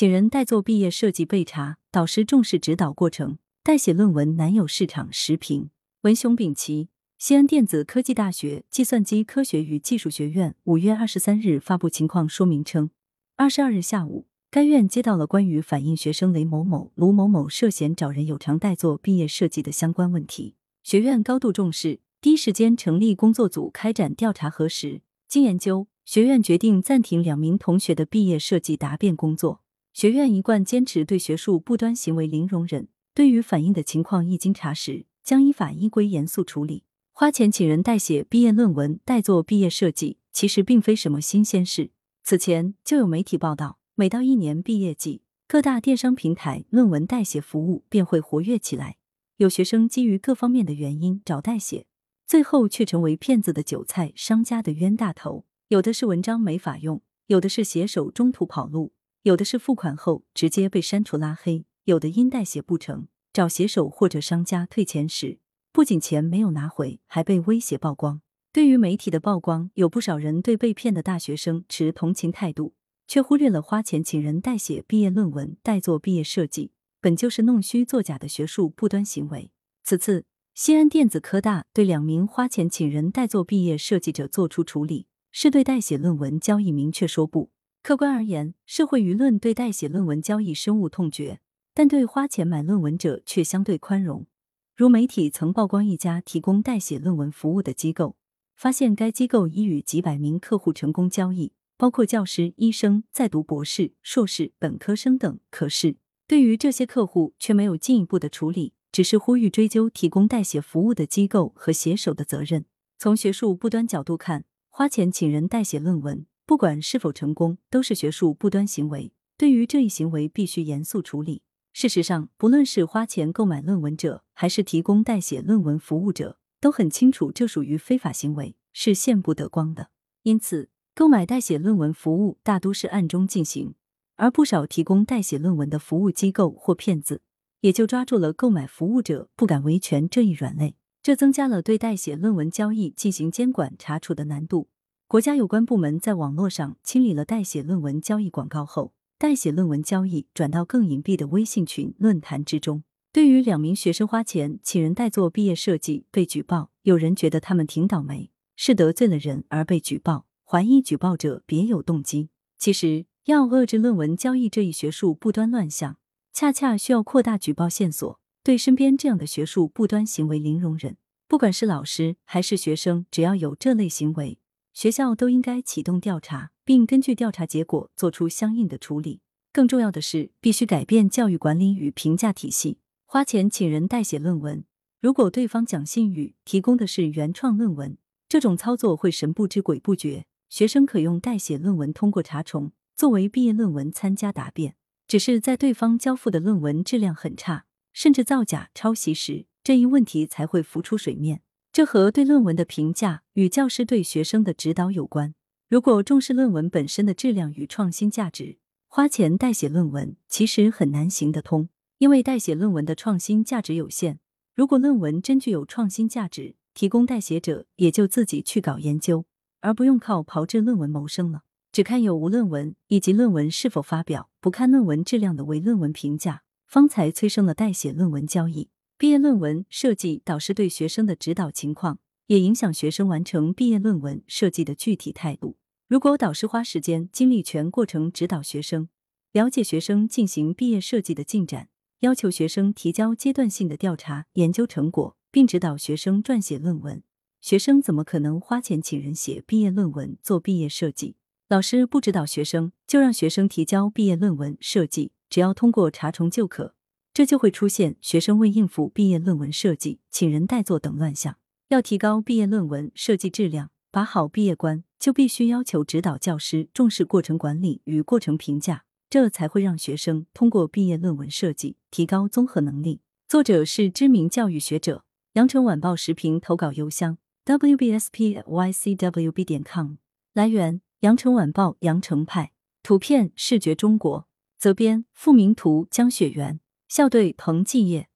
请人代做毕业设计备查，导师重视指导过程，代写论文难有市场时评。文雄丙奇，西安电子科技大学计算机科学与技术学院五月二十三日发布情况说明称，二十二日下午，该院接到了关于反映学生雷某某、卢某某涉嫌找人有偿代做毕业设计的相关问题，学院高度重视，第一时间成立工作组开展调查核实。经研究，学院决定暂停两名同学的毕业设计答辩工作。学院一贯坚持对学术不端行为零容忍，对于反映的情况一经查实。将依法依规严肃处理。花钱请人代写毕业论文、代做毕业设计，其实并非什么新鲜事。此前就有媒体报道，每到一年毕业季，各大电商平台论文代写服务便会活跃起来。有学生基于各方面的原因找代写，最后却成为骗子的韭菜、商家的冤大头。有的是文章没法用，有的是写手中途跑路，有的是付款后直接被删除拉黑，有的因代写不成。找写手或者商家退钱时，不仅钱没有拿回，还被威胁曝光。对于媒体的曝光，有不少人对被骗的大学生持同情态度，却忽略了花钱请人代写毕业论文、代做毕业设计，本就是弄虚作假的学术不端行为。此次，西安电子科大对两名花钱请人代做毕业设计者作出处理，是对代写论文交易明确说不。客观而言，社会舆论对代写论文交易深恶痛绝。但对花钱买论文者却相对宽容。如媒体曾曝光一家提供代写论文服务的机构，发现该机构已与几百名客户成功交易，包括教师、医生、在读博士、硕士、本科生等。可是，对于这些客户却没有进一步的处理，只是呼吁追究提供代写服务的机构和写手的责任。从学术不端角度看，花钱请人代写论文，不管是否成功，都是学术不端行为。对于这一行为，必须严肃处理。事实上，不论是花钱购买论文者，还是提供代写论文服务者，都很清楚这属于非法行为，是见不得光的。因此，购买代写论文服务大都是暗中进行，而不少提供代写论文的服务机构或骗子，也就抓住了购买服务者不敢维权这一软肋，这增加了对代写论文交易进行监管查处的难度。国家有关部门在网络上清理了代写论文交易广告后。代写论文交易转到更隐蔽的微信群论坛之中。对于两名学生花钱请人代做毕业设计被举报，有人觉得他们挺倒霉，是得罪了人而被举报，怀疑举报者别有动机。其实，要遏制论文交易这一学术不端乱象，恰恰需要扩大举报线索，对身边这样的学术不端行为零容忍。不管是老师还是学生，只要有这类行为，学校都应该启动调查。并根据调查结果做出相应的处理。更重要的是，必须改变教育管理与评价体系。花钱请人代写论文，如果对方讲信誉，提供的是原创论文，这种操作会神不知鬼不觉。学生可用代写论文通过查重作为毕业论文参加答辩。只是在对方交付的论文质量很差，甚至造假抄袭时，这一问题才会浮出水面。这和对论文的评价与教师对学生的指导有关。如果重视论文本身的质量与创新价值，花钱代写论文其实很难行得通，因为代写论文的创新价值有限。如果论文真具有创新价值，提供代写者也就自己去搞研究，而不用靠炮制论文谋生了。只看有无论文以及论文是否发表，不看论文质量的唯论文评价，方才催生了代写论文交易。毕业论文设计导师对学生的指导情况，也影响学生完成毕业论文设计的具体态度。如果导师花时间精力全过程指导学生，了解学生进行毕业设计的进展，要求学生提交阶段性的调查研究成果，并指导学生撰写论文，学生怎么可能花钱请人写毕业论文做毕业设计？老师不指导学生，就让学生提交毕业论文设计，只要通过查重就可，这就会出现学生为应付毕业论文设计，请人代做等乱象。要提高毕业论文设计质量，把好毕业关。就必须要求指导教师重视过程管理与过程评价，这才会让学生通过毕业论文设计提高综合能力。作者是知名教育学者，羊城晚报时评投稿邮箱 wbspycwb 点 com。来源：羊城晚报羊城派，图片视觉中国，责编付明图，江雪源，校对彭继业。